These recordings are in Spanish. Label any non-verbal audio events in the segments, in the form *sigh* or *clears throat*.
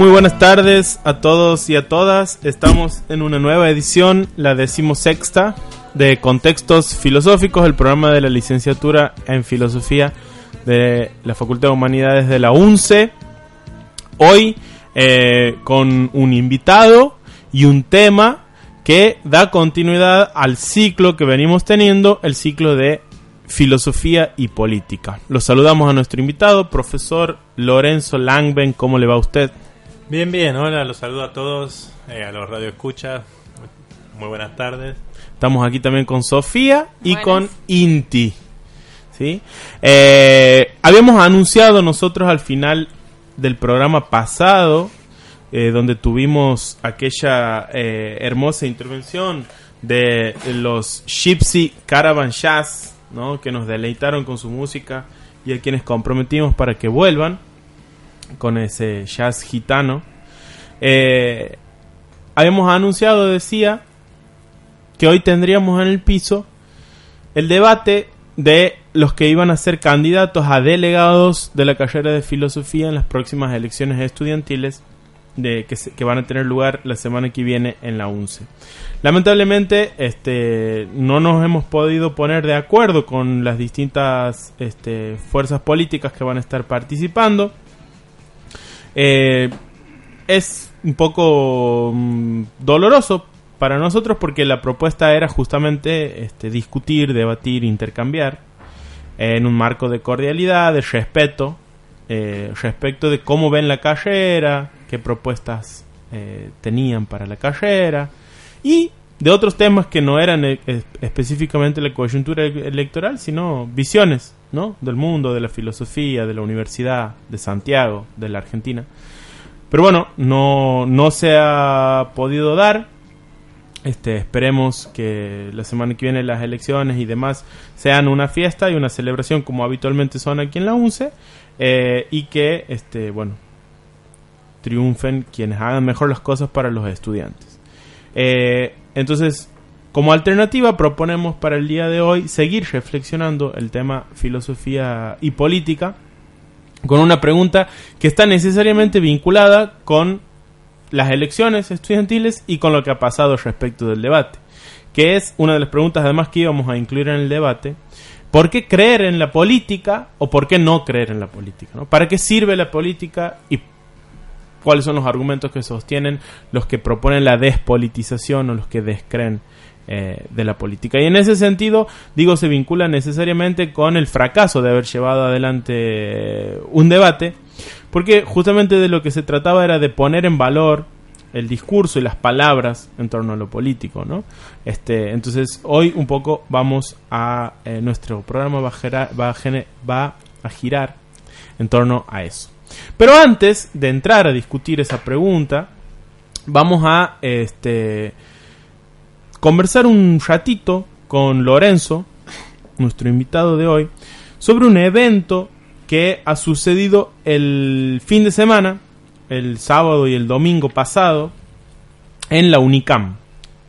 Muy buenas tardes a todos y a todas. Estamos en una nueva edición, la decimosexta, de Contextos Filosóficos, el programa de la licenciatura en Filosofía de la Facultad de Humanidades de la UNCE. Hoy eh, con un invitado y un tema que da continuidad al ciclo que venimos teniendo, el ciclo de filosofía y política. Los saludamos a nuestro invitado, profesor Lorenzo Langben. ¿Cómo le va a usted? Bien, bien, hola, los saludo a todos, eh, a los radioescuchas. Muy buenas tardes. Estamos aquí también con Sofía y con Inti. ¿sí? Eh, habíamos anunciado nosotros al final del programa pasado, eh, donde tuvimos aquella hermosa intervención de los Gypsy Caravan Jazz, ¿no? que nos deleitaron con su música y a quienes comprometimos para que vuelvan con ese jazz gitano. Eh, habíamos anunciado, decía, que hoy tendríamos en el piso el debate de los que iban a ser candidatos a delegados de la carrera de filosofía en las próximas elecciones estudiantiles de, que, que, van a tener lugar la semana que viene en la UNCE. Lamentablemente, este, no nos hemos podido poner de acuerdo con las distintas este, fuerzas políticas que van a estar participando. Eh, es un poco mm, doloroso para nosotros porque la propuesta era justamente este, discutir, debatir, intercambiar en un marco de cordialidad, de respeto, eh, respecto de cómo ven la carrera, qué propuestas eh, tenían para la carrera y de otros temas que no eran específicamente la coyuntura electoral, sino visiones ¿no? del mundo, de la filosofía, de la universidad, de Santiago, de la Argentina. Pero bueno, no, no se ha podido dar. Este, esperemos que la semana que viene las elecciones y demás sean una fiesta y una celebración como habitualmente son aquí en la UNCE eh, y que este, bueno, triunfen quienes hagan mejor las cosas para los estudiantes. Eh, entonces, como alternativa proponemos para el día de hoy seguir reflexionando el tema filosofía y política con una pregunta que está necesariamente vinculada con las elecciones estudiantiles y con lo que ha pasado respecto del debate, que es una de las preguntas además que íbamos a incluir en el debate. ¿Por qué creer en la política o por qué no creer en la política? ¿Para qué sirve la política y cuáles son los argumentos que sostienen los que proponen la despolitización o los que descreen eh, de la política. Y en ese sentido, digo, se vincula necesariamente con el fracaso de haber llevado adelante eh, un debate, porque justamente de lo que se trataba era de poner en valor el discurso y las palabras en torno a lo político, ¿no? Este, entonces hoy un poco vamos a eh, nuestro programa va a, va, va a girar en torno a eso. Pero antes de entrar a discutir esa pregunta, vamos a este conversar un ratito con Lorenzo, nuestro invitado de hoy, sobre un evento que ha sucedido el fin de semana, el sábado y el domingo pasado, en la UNICAM,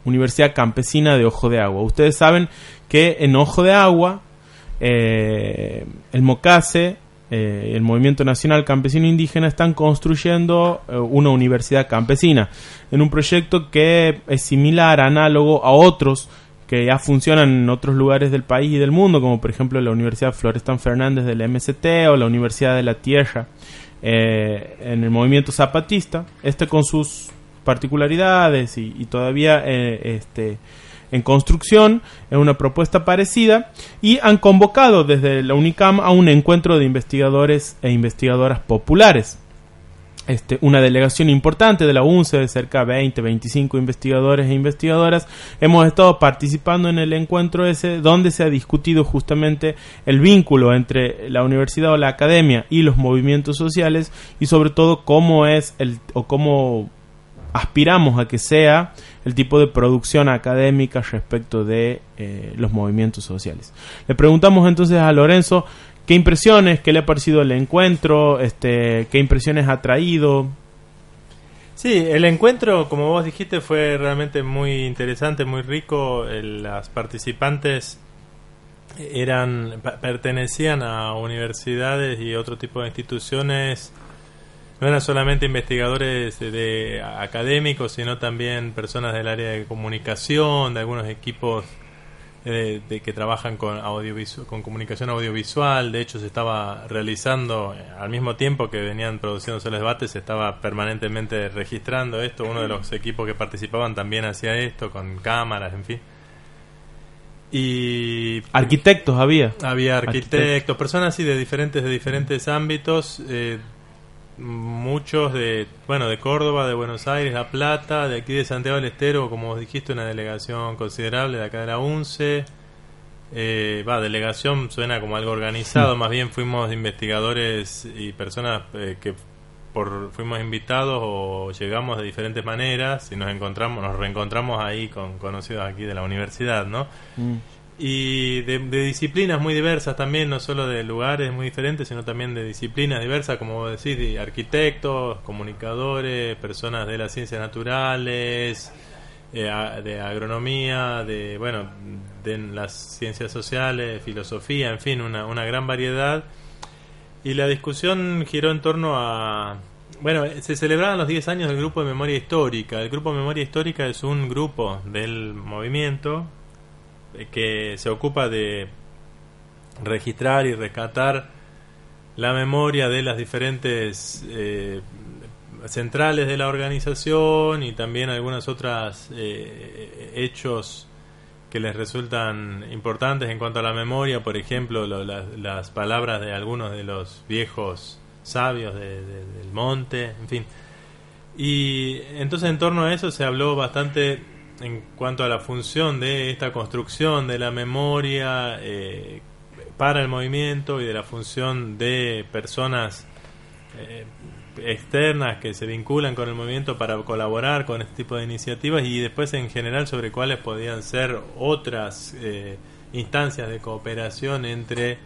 Universidad Campesina de Ojo de Agua. Ustedes saben que en Ojo de Agua, eh, el MOCASE eh, el Movimiento Nacional Campesino Indígena están construyendo eh, una universidad campesina en un proyecto que es similar, análogo a otros que ya funcionan en otros lugares del país y del mundo, como por ejemplo la Universidad Florestan Fernández del MST o la Universidad de la Tierra eh, en el movimiento zapatista, este con sus particularidades y, y todavía este en construcción, en una propuesta parecida, y han convocado desde la UNICAM a un encuentro de investigadores e investigadoras populares. Este, una delegación importante de la UNCE de cerca de 20, 25 investigadores e investigadoras. Hemos estado participando en el encuentro ese donde se ha discutido justamente el vínculo entre la universidad o la academia y los movimientos sociales y sobre todo cómo es el o cómo aspiramos a que sea el tipo de producción académica respecto de eh, los movimientos sociales. Le preguntamos entonces a Lorenzo qué impresiones, qué le ha parecido el encuentro, este, qué impresiones ha traído. Sí, el encuentro, como vos dijiste, fue realmente muy interesante, muy rico. las participantes eran pertenecían a universidades y otro tipo de instituciones no eran solamente investigadores de, académicos, sino también personas del área de comunicación, de algunos equipos eh, de, que trabajan con, con comunicación audiovisual. De hecho, se estaba realizando, eh, al mismo tiempo que venían produciéndose los debates, se estaba permanentemente registrando esto. Uno de los equipos que participaban también hacía esto, con cámaras, en fin. Y arquitectos había. Había arquitectos, personas así de diferentes de diferentes ámbitos. Eh, muchos de, bueno, de Córdoba, de Buenos Aires, La Plata, de aquí de Santiago del Estero, como dijiste, una delegación considerable de acá de la UNCE. Eh, va, delegación suena como algo organizado, más bien fuimos investigadores y personas eh, que por, fuimos invitados o llegamos de diferentes maneras y nos encontramos, nos reencontramos ahí con conocidos aquí de la universidad, ¿no? Mm y de, disciplinas muy diversas también, no solo de lugares muy diferentes, sino también de disciplinas diversas, como decís, de arquitectos, comunicadores, personas de las ciencias naturales, eh, de agronomía, de, bueno, de las ciencias sociales, filosofía, en fin, una, una gran variedad. Y la discusión giró en torno a... Bueno, se celebraban los 10 años del Grupo de Memoria Histórica. El Grupo de Memoria Histórica es un grupo del movimiento que se ocupa de registrar y rescatar la memoria de las diferentes eh, centrales de la organización y también algunas otras eh, hechos que les resultan importantes en cuanto a la memoria, por ejemplo, las palabras de algunos de los viejos sabios del monte, en fin. Y entonces en torno a eso se habló bastante en cuanto a la función de esta construcción de la memoria eh, para el movimiento y de la función de personas eh, externas que se vinculan con el movimiento para colaborar con este tipo de iniciativas y después en general sobre cuáles podían ser otras eh, instancias de cooperación entre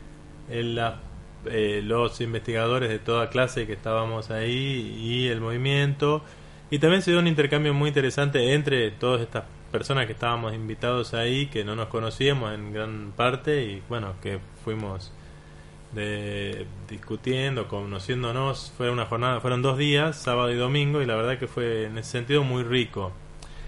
los investigadores de toda clase que estábamos ahí y el movimiento y también se dio un intercambio muy interesante entre todas estas personas que estábamos invitados ahí, que no nos conocíamos en gran parte y bueno, que fuimos de, discutiendo, conociéndonos. Fue una jornada, fueron dos días, sábado y domingo, y la verdad que fue en ese sentido muy rico.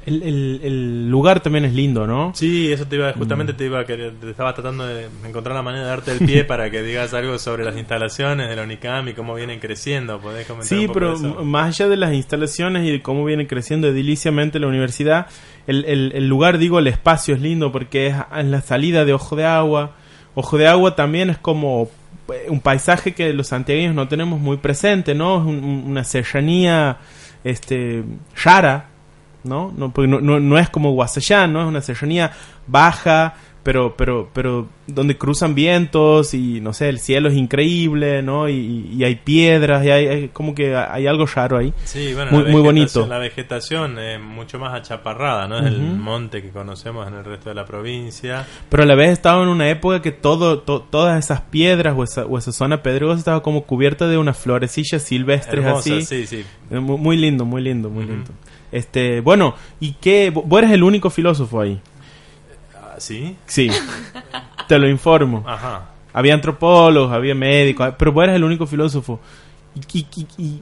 El, el, lugar también es lindo, ¿no? Sí, eso te iba, justamente mm. te iba a querer, te estaba tratando de encontrar la manera de darte el pie *laughs* para que digas algo sobre las instalaciones de la UNICAM y cómo vienen creciendo. ¿Podés comentar sí, pero más allá de las instalaciones y de cómo viene creciendo ediliciamente la universidad, el, el, lugar, digo, el espacio es lindo porque es en la salida de Ojo de Agua. Ojo de Agua también es como eh, un paisaje que los santiagueños no tenemos muy presente, ¿no? Es una serranía este, rara ¿no? No, porque no, no, no es como Guasayán, ¿no? Es una serranía baja, pero, pero, pero donde cruzan vientos y no sé, el cielo es increíble, ¿no? Y, hay piedras y hay, como que hay algo raro ahí. Sí, bueno, muy, muy bonito. La vegetación es mucho más achaparrada, ¿no? Es el monte que conocemos en el resto de la provincia. Pero a la vez estaba en una época que todo, todas esas piedras o esa, o esa zona pedregosa estaba como cubierta de unas florecillas silvestres así. Sí, sí. Eh, muy, lindo, muy lindo, muy lindo. Este, bueno, ¿y qué? Vos eres el único filósofo ahí. ¿Sí? Sí. Te lo informo. Ajá. Había antropólogos, había médicos, pero vos eres el único filósofo. Y,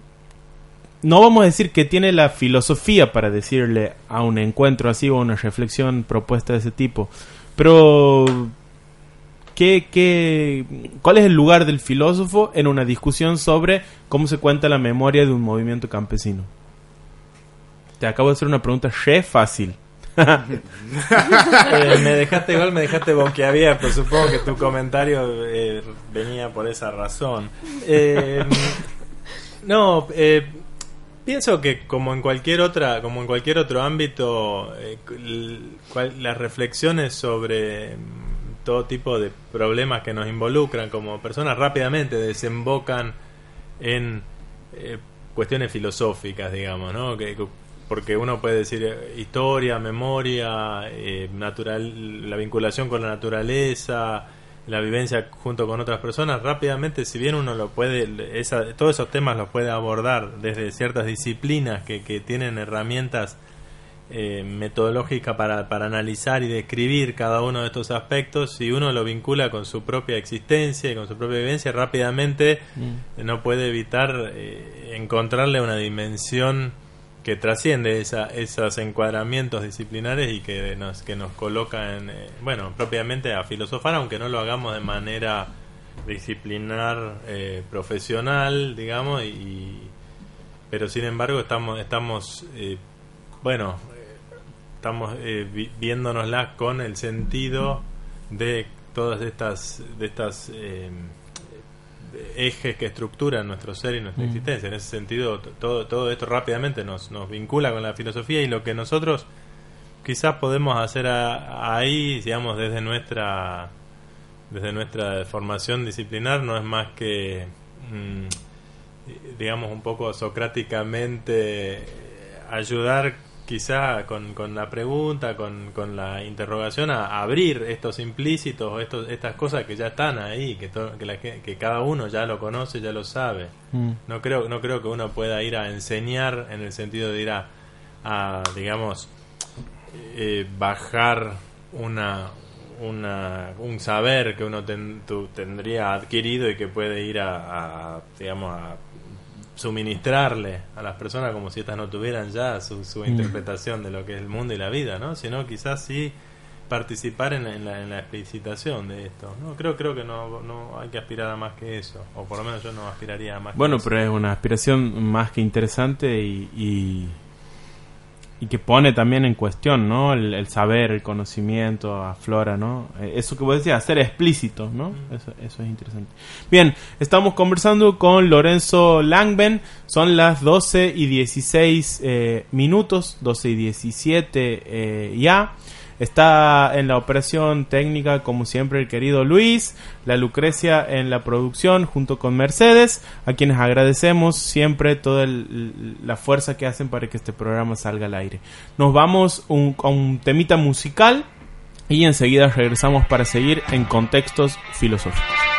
no vamos a decir que tiene la filosofía para decirle a un encuentro así o una reflexión propuesta de ese tipo, pero ¿qué, qué, cuál es el lugar del filósofo en una discusión sobre cómo se cuenta la memoria de un movimiento campesino? Te acabo de hacer una pregunta re fácil. *laughs* Eh, me dejaste igual, me dejaste boquiabierto. Supongo que tu comentario eh, venía por esa razón. Eh, no, pienso que como en cualquier otra, como en cualquier otro ámbito, las reflexiones sobre mm, todo tipo de problemas que nos involucran como personas rápidamente desembocan en cuestiones filosóficas, digamos, ¿no? Que, porque uno puede decir eh, historia, memoria, eh, natural, la vinculación con la naturaleza, la vivencia junto con otras personas, rápidamente, si bien uno lo puede, esa, todos esos temas los puede abordar desde ciertas disciplinas que, que tienen herramientas eh, metodológica para, para analizar y describir cada uno de estos aspectos, si uno lo vincula con su propia existencia y con su propia vivencia, rápidamente mm. no puede evitar eh, encontrarle una dimensión que trasciende esa, esos encuadramientos disciplinares y que nos, que nos coloca en, eh, bueno, propiamente a filosofar, aunque no lo hagamos de manera disciplinar profesional, digamos, y, pero sin embargo estamos, estamos bueno, estamos eh, viéndonoslas con el sentido de todas estas de estas eh, ejes que estructuran nuestro ser y nuestra mm. existencia. En ese sentido, todo, todo esto rápidamente nos, nos vincula con la filosofía y lo que nosotros quizás podemos hacer ahí, digamos, desde nuestra desde nuestra formación disciplinar no es más que mm, digamos un poco socráticamente ayudar quizá con, con la pregunta, con, con la interrogación, a, abrir estos implícitos, estos, estas cosas que ya están ahí, que, que, que, cada uno ya lo conoce, ya lo sabe. Mm. No, creo, no creo que uno pueda ir a enseñar en el sentido de ir a, a digamos, eh, bajar una, una, un saber que uno tendría adquirido y que puede ir a, a digamos, a suministrarle a las personas como si estas no tuvieran ya su, mm. interpretación de lo que es el mundo y la vida, ¿no? Sino quizás sí participar en la, en la, explicitación de esto. No creo creo que no, no hay que aspirar a más que eso, o por lo menos yo no aspiraría a más. Bueno, pero es una aspiración más que interesante y y que pone también en cuestión, ¿no? El, saber, el conocimiento, aflora, ¿no? Eh, eso que vos decías, ser explícito, ¿no? Eso, eso, es interesante. Bien, estamos conversando con Lorenzo Langben, son las 12 y 16 eh, minutos, 12 y 17 eh, ya. Está en la operación técnica, como siempre, el querido Luis, la Lucrecia en la producción junto con Mercedes, a quienes agradecemos siempre toda la fuerza que hacen para que este programa salga al aire. Nos vamos a un temita musical y enseguida regresamos para seguir en contextos filosóficos.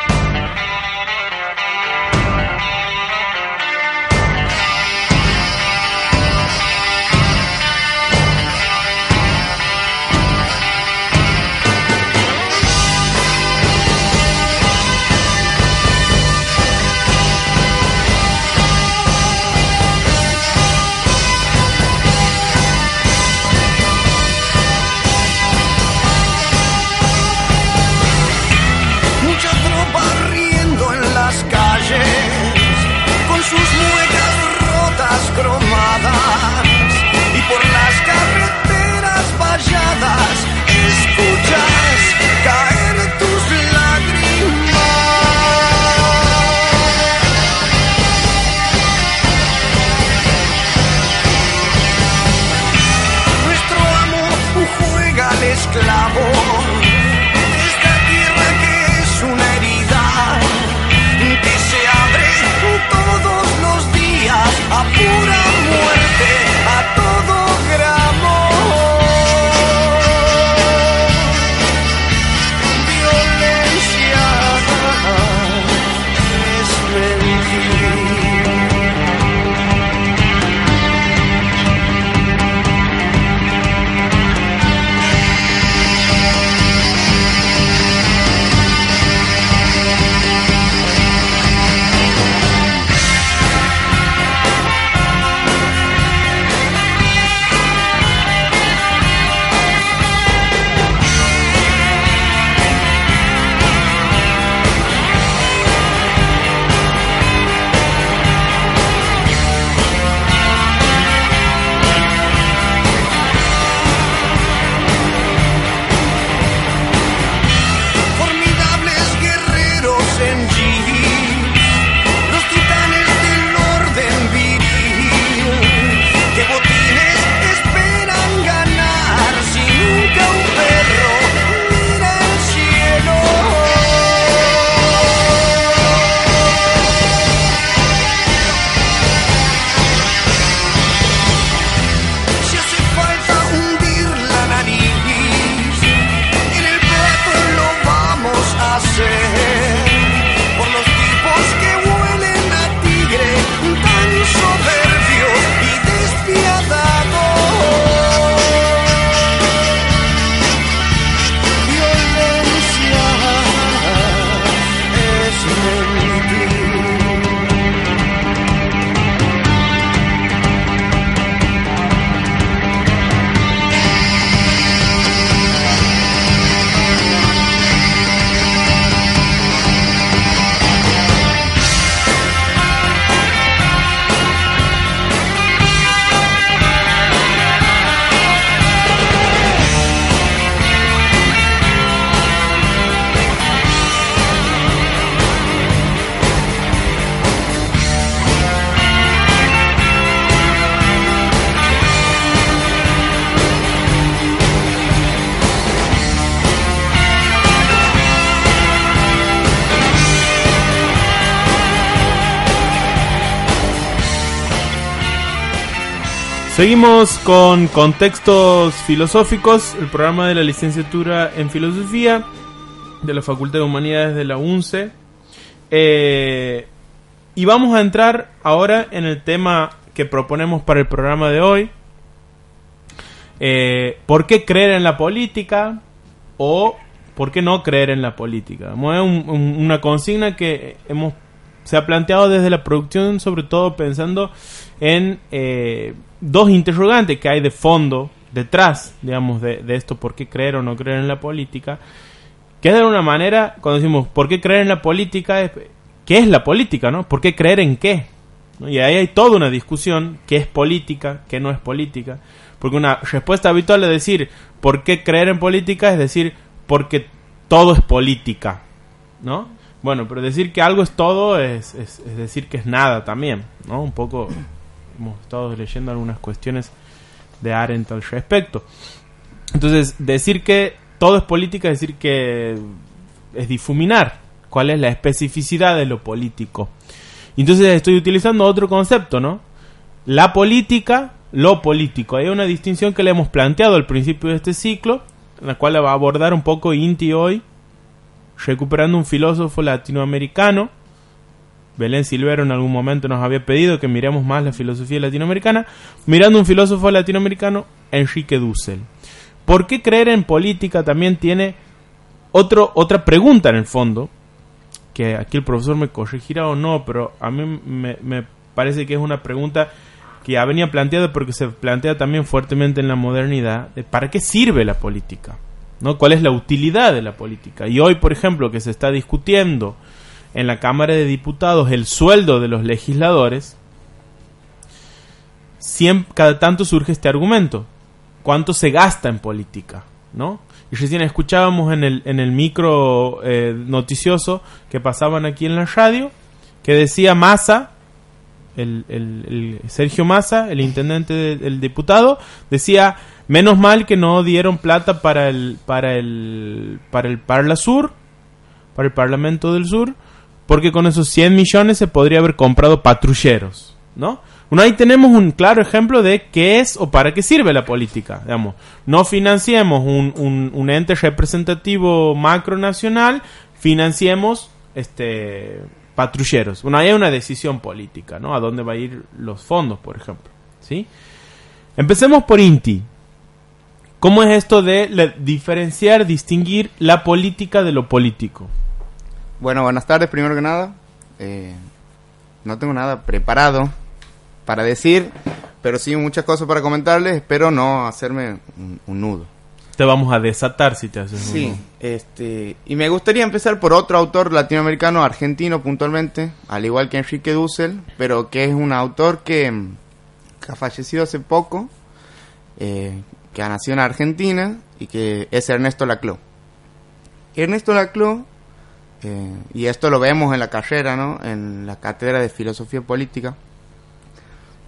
Seguimos con contextos filosóficos, el programa de la licenciatura en filosofía de la Facultad de Humanidades de la UNCE. Eh, y vamos a entrar ahora en el tema que proponemos para el programa de hoy. Eh, ¿Por qué creer en la política o por qué no creer en la política? Es una consigna que hemos se ha planteado desde la producción, sobre todo pensando en eh, dos interrogantes que hay de fondo detrás, digamos, de, esto, por qué creer o no creer en la política, que es de alguna manera, cuando decimos por qué creer en la política, ¿qué es la política? ¿no? ¿Por qué creer en qué? Y ahí hay toda una discusión, qué es política, qué no es política, porque una respuesta habitual es decir, ¿por qué creer en política? Es decir, porque todo es política, ¿no? Bueno, pero decir que algo es todo es, es, es decir que es nada también, ¿no? Un poco hemos estado leyendo algunas cuestiones de Arendt al respecto. Entonces, decir que todo es política es decir que es difuminar cuál es la especificidad de lo político. Entonces estoy utilizando otro concepto, ¿no? La política, lo político. Hay una distinción que le hemos planteado al principio de este ciclo, en la cual va a abordar un poco Inti hoy, recuperando un filósofo latinoamericano Belén Silvero en algún momento nos había pedido que miremos más la filosofía latinoamericana, mirando un filósofo latinoamericano, Enrique Dussel. ¿Por qué creer en política también tiene otro, otra pregunta en el fondo? Que aquí el profesor me corregirá o no, pero a mí me, me parece que es una pregunta que ya venía planteada porque se plantea también fuertemente en la modernidad, de ¿para qué sirve la política? ¿No? ¿Cuál es la utilidad de la política? Y hoy, por ejemplo, que se está discutiendo en la Cámara de Diputados el sueldo de los legisladores, cada tanto surge este argumento. ¿Cuánto se gasta en política? ¿No? Y recién escuchábamos en el, en el micro eh, noticioso que pasaban aquí en la radio, que decía Massa, el, el, Sergio Massa, el intendente del diputado, decía, menos mal que no dieron plata para el, para el, para el Parla Sur, para el Parlamento del Sur, porque con esos 100 millones se podría haber comprado patrulleros, ¿no? Ahí tenemos un claro ejemplo de qué es o para qué sirve la política. Digamos, no financiemos un, un, ente representativo macronacional, financiemos este patrulleros. Bueno, ahí hay una decisión política, ¿no? A dónde va a ir los fondos, por ejemplo. ¿Sí? Empecemos por INTI. ¿Cómo es esto de diferenciar, distinguir la política de lo político? Bueno, buenas tardes, primero que nada. Eh, no tengo nada preparado para decir, pero sí muchas cosas para comentarles. Espero no hacerme un, nudo. Te vamos a desatar si te haces sí, este, y me gustaría empezar por otro autor latinoamericano, argentino puntualmente, al igual que Enrique Dussel, pero que es un autor que, ha fallecido hace poco, eh, que ha nacido en Argentina y que es Ernesto Laclau. Ernesto Laclau eh, y esto lo vemos en la carrera, ¿no? En la cátedra de filosofía política.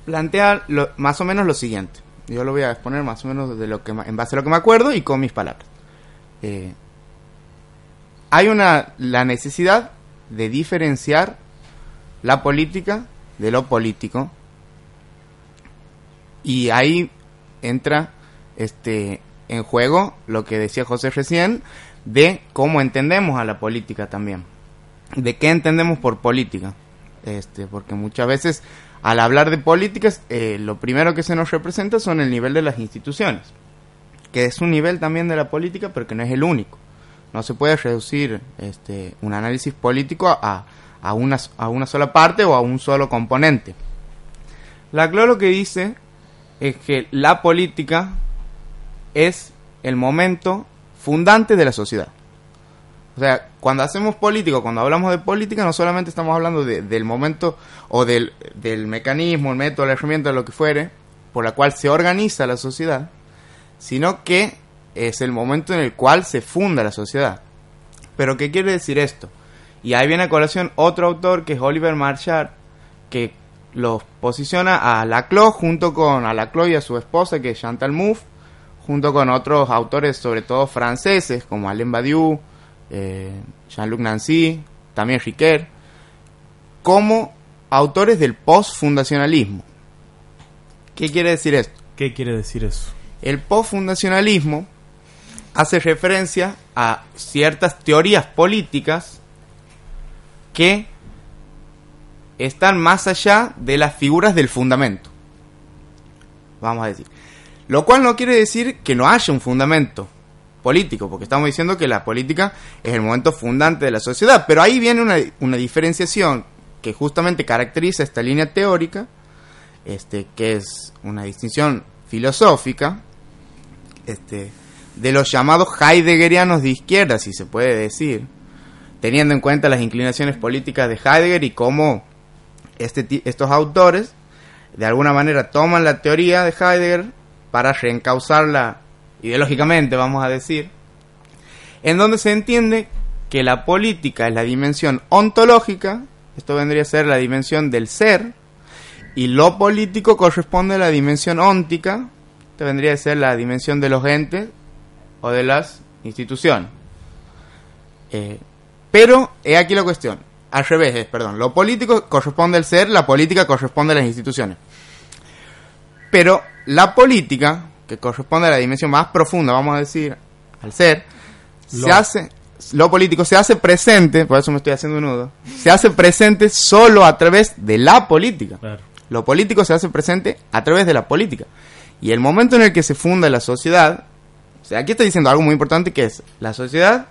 Plantea más o menos lo siguiente. Yo lo voy a exponer más o menos de lo que, en base a lo que me acuerdo y con mis palabras. Eh, hay una la necesidad de diferenciar la política de lo político y ahí entra este en juego lo que decía José recién de cómo entendemos a la política también. De qué entendemos por política. Este, porque muchas veces al hablar de políticas, eh, lo primero que se nos representa son el nivel de las instituciones, que es un nivel también de la política, pero que no es el único. No se puede reducir este, un análisis político a, a, una, a una sola parte o a un solo componente. La CLO lo que dice es que la política es el momento fundante de la sociedad. O sea, cuando hacemos política, cuando hablamos de política, no solamente estamos hablando del momento o del, mecanismo, el método, la herramienta, lo que fuere, por la cual se organiza la sociedad, sino que es el momento en el cual se funda la sociedad. Pero ¿qué quiere decir esto? Y ahí viene a colación otro autor que es Oliver Marchard, que los posiciona a Laclau junto con a Laclau y a su esposa que es Chantal Mouffe junto con otros autores, sobre todo franceses, como Alain Badiou, eh, Jean-Luc Nancy, también Riquet, como autores del post-fundacionalismo. ¿Qué quiere decir esto? ¿Qué quiere decir eso? El postfundacionalismo hace referencia a ciertas teorías políticas que están más allá de las figuras del fundamento. Vamos a decir. Lo cual no quiere decir que no haya un fundamento político, porque estamos diciendo que la política es el momento fundante de la sociedad, pero ahí viene una, una diferenciación que justamente caracteriza esta línea teórica, este, que es una distinción filosófica, este, de los llamados heideggerianos de izquierda, si se puede decir, teniendo en cuenta las inclinaciones políticas de Heidegger y cómo este, estos autores de alguna manera toman la teoría de Heidegger para reencauzarla ideológicamente, vamos a decir, en donde se entiende que la política es la dimensión ontológica, esto vendría a ser la dimensión del ser, y lo político corresponde a la dimensión óntica, esto vendría a ser la dimensión de los entes o de las instituciones. Eh, pero, he aquí la cuestión. Al revés, perdón. Lo político corresponde al ser, la política corresponde a las instituciones. Pero la política, que corresponde a la dimensión más profunda, vamos a decir, al ser, se hace, lo político se hace presente, por eso me estoy haciendo un nudo, se hace presente solo a través de la política. Lo político se hace presente a través de la política. Y el momento en el que se funda la sociedad, o sea, aquí está diciendo algo muy importante que es, la sociedad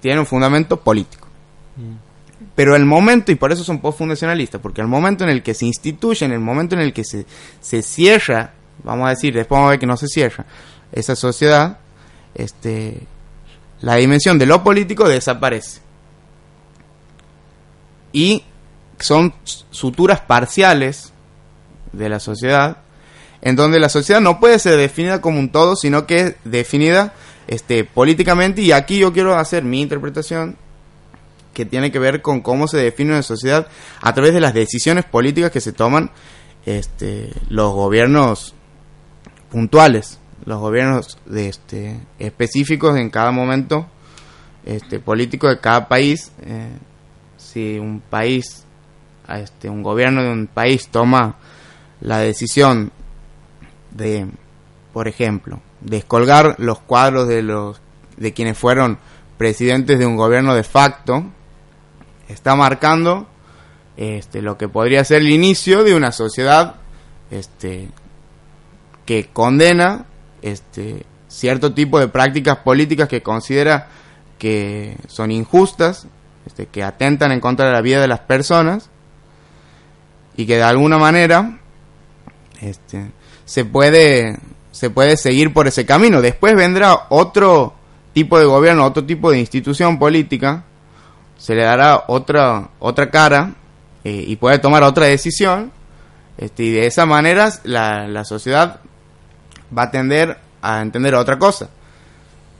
tiene un fundamento político. Pero el momento, y por eso son postfundacionalistas, porque el momento en el que se instituye, en el momento en el que se, se cierra, vamos a decir, después vamos a ver que no se cierra, esa sociedad, este, la dimensión de lo político desaparece. Y son suturas parciales de la sociedad, en donde la sociedad no puede ser definida como un todo, sino que es definida este, políticamente, y aquí yo quiero hacer mi interpretación que tiene que ver con cómo se define una sociedad a través de las decisiones políticas que se toman este, los gobiernos puntuales, los gobiernos este, específicos en cada momento este, político de cada país. Eh, si un país, este, un gobierno de un país toma la decisión de, por ejemplo, descolgar los cuadros de los de quienes fueron presidentes de un gobierno de facto está marcando este lo que podría ser el inicio de una sociedad este que condena este cierto tipo de prácticas políticas que considera que son injustas este, que atentan en contra de la vida de las personas y que de alguna manera este, se puede se puede seguir por ese camino. Después vendrá otro tipo de gobierno, otro tipo de institución política, se le dará otra, otra cara eh, y puede tomar otra decisión. Este, y de esa manera la, la sociedad va a tender a entender otra cosa.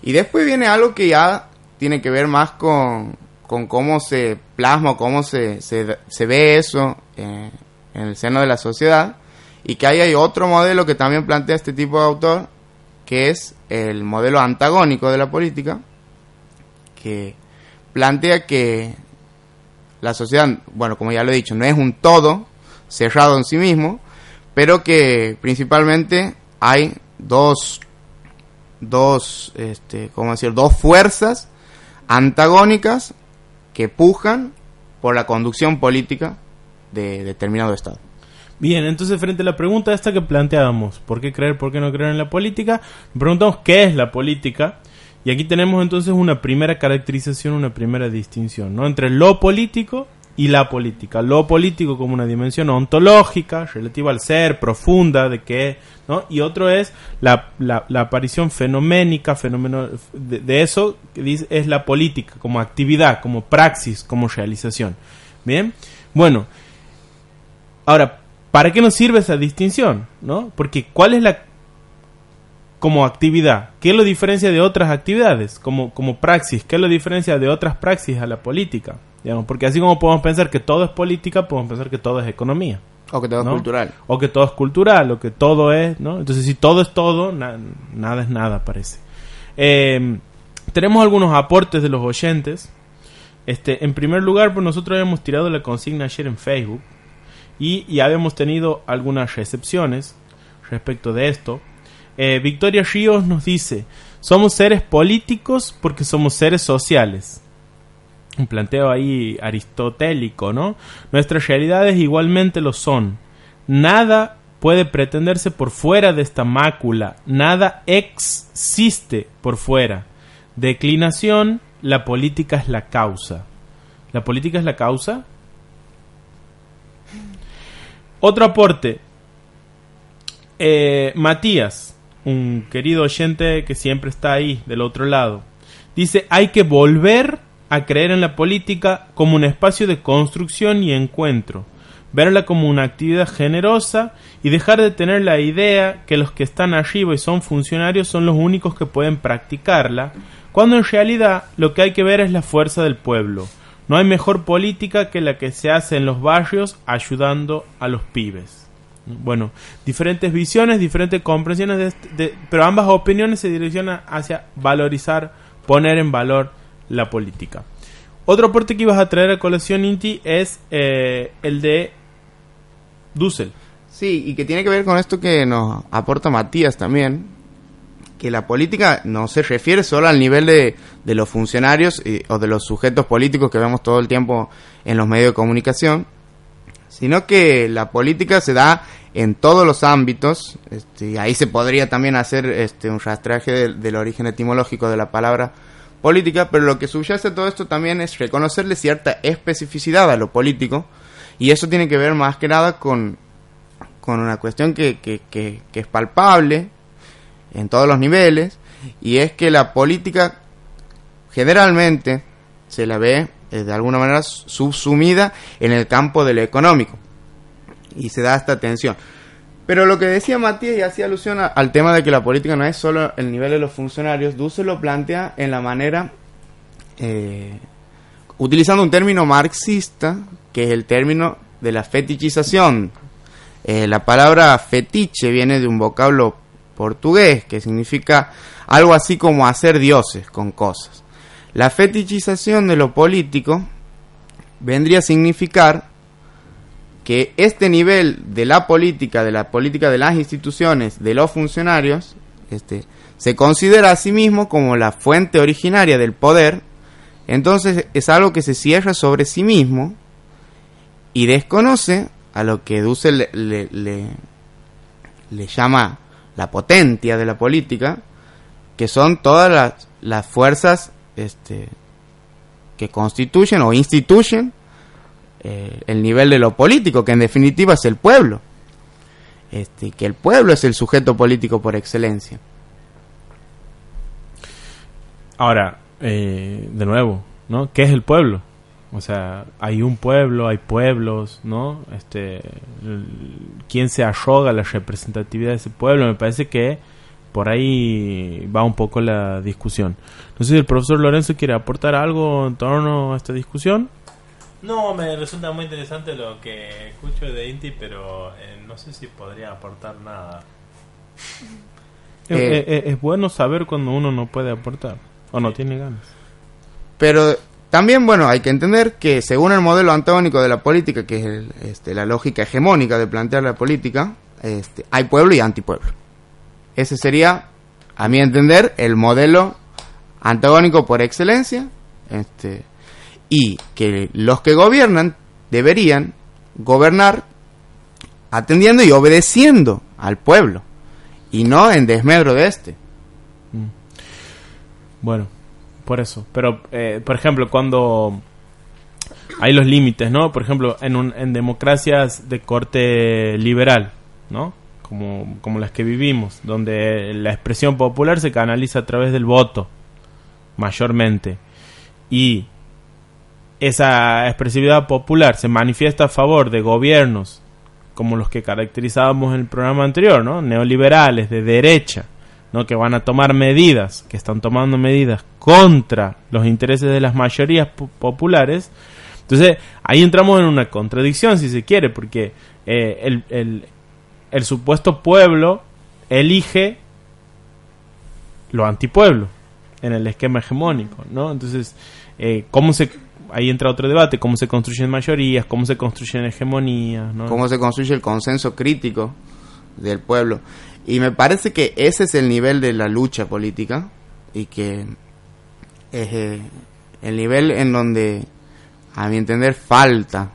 Y después viene algo que ya tiene que ver más con, con cómo se plasma, cómo se, se, se ve eso eh, en el seno de la sociedad y que hay otro modelo que también plantea este tipo de autor, que es el modelo antagónico de la política, que plantea que la sociedad, bueno, como ya lo he dicho, no es un todo cerrado en sí mismo, pero que principalmente hay dos, dos, este, ¿cómo decir? Dos fuerzas antagónicas que pujan por la conducción política de determinado Estado. Bien, entonces frente a la pregunta esta que planteábamos, ¿por qué creer, por qué no creer en la política? Preguntamos qué es la política y aquí tenemos entonces una primera caracterización, una primera distinción, ¿no? Entre lo político y la política. Lo político como una dimensión ontológica, relativa al ser, profunda, de qué, ¿no? Y otro es la, la, aparición fenoménica, fenómeno, de, de eso que dice, es la política, como actividad, como praxis, como realización. Bien, bueno, ahora, ¿Para qué nos sirve esa distinción? ¿no? Porque ¿cuál es la como actividad? ¿Qué lo diferencia de otras actividades? Como, como praxis, ¿qué lo diferencia de otras praxis a la política? Digamos, porque así como podemos pensar que todo es política, podemos pensar que todo es economía. O que todo es cultural. O que todo es cultural, o que todo es, ¿no? Entonces, si todo es todo, nada es nada, parece. Eh, tenemos algunos aportes de los oyentes. Este, en primer lugar, pues nosotros habíamos tirado la consigna ayer en Facebook y, ya habíamos tenido algunas recepciones respecto de esto. Eh, Victoria Ríos nos dice, somos seres políticos porque somos seres sociales. Un planteo ahí aristotélico, ¿no? Nuestras realidades igualmente lo son. Nada puede pretenderse por fuera de esta mácula, nada existe por fuera. Declinación, la política es la causa. ¿La política es la causa? Otro aporte. Eh, Matías, un querido oyente que siempre está ahí del otro lado, dice, hay que volver a creer en la política como un espacio de construcción y encuentro, verla como una actividad generosa y dejar de tener la idea que los que están arriba y son funcionarios son los únicos que pueden practicarla, cuando en realidad lo que hay que ver es la fuerza del pueblo. No hay mejor política que la que se hace en los barrios ayudando a los pibes. Bueno, diferentes visiones, diferentes comprensiones, de, este, pero ambas opiniones se direccionan hacia valorizar, poner en valor la política. Otro aporte que ibas a traer a colección Inti es eh, el de Dussel. Sí, y que tiene que ver con esto que nos aporta Matías también, que la política no se refiere solo al nivel de, de los funcionarios o de los sujetos políticos que vemos todo el tiempo en los medios de comunicación, sino que la política se da en todos los ámbitos, este, ahí se podría también hacer este, un rastreaje del origen etimológico de la palabra política, pero lo que subyace a todo esto también es reconocerle cierta especificidad a lo político, y eso tiene que ver más que nada con, con una cuestión que, que, es palpable en todos los niveles, y es que la política generalmente se la ve eh, de alguna manera subsumida en el campo de lo económico, y se da esta tensión. Pero lo que decía Matías y hacía alusión al tema de que la política no es solo el nivel de los funcionarios, Duce lo plantea en la manera, eh, utilizando un término marxista, que es el término de la fetichización. Eh, la palabra fetiche viene de un vocablo portugués que significa algo así como hacer dioses con cosas. La fetichización de lo político vendría a significar que este nivel de la política, de la política de las instituciones, de los funcionarios, este, se considera a sí mismo como la fuente originaria del poder, entonces es algo que se cierra sobre sí mismo y desconoce a lo que Dussel le, llama la potencia de la política, que son todas las fuerzas este, que constituyen o instituyen eh, el nivel de lo político, que en definitiva es el pueblo. Este, que el pueblo es el sujeto político por excelencia. Ahora, eh, de nuevo, ¿no? ¿Qué es el pueblo? O sea, hay un pueblo, hay pueblos, ¿no? Este, ¿Quién se arroga la representatividad de ese pueblo? Me parece que por ahí va un poco la discusión. No sé si el profesor Lorenzo quiere aportar algo en torno a esta discusión. No, me resulta muy interesante lo que escucho de Inti, pero eh, no sé si podría aportar nada. Eh, es bueno saber cuando uno no puede aportar o no tiene ganas. Pero también, bueno, hay que entender que según el modelo antagónico de la política, que es este, la lógica hegemónica de plantear la política, este, hay pueblo y antipueblo. Ese sería, a mi entender, el modelo antagónico por excelencia. Este, y que los que gobiernan deberían gobernar atendiendo y obedeciendo al pueblo y no en desmedro de este. Mm. Bueno, por eso. Pero, eh, por ejemplo, cuando hay los límites, ¿no? Por ejemplo, en, un, en democracias de corte liberal, ¿no? Como, como las que vivimos, donde la expresión popular se canaliza a través del voto, mayormente. Y esa expresividad popular se manifiesta a favor de gobiernos como los que caracterizábamos en el programa anterior, ¿no? Neoliberales, de derecha, ¿no? Que van a tomar medidas, que están tomando medidas contra los intereses de las mayorías populares. Entonces, ahí entramos en una contradicción, si se quiere, porque eh, el, el, el supuesto pueblo elige lo antipueblo en el esquema hegemónico, ¿no? Entonces, eh, ¿cómo se ahí entra otro debate, cómo se construyen mayorías, cómo se construyen hegemonías, Cómo se construye el consenso crítico del pueblo. Y me parece que ese es el nivel de la lucha política y que es eh, el nivel en donde, a mi entender, falta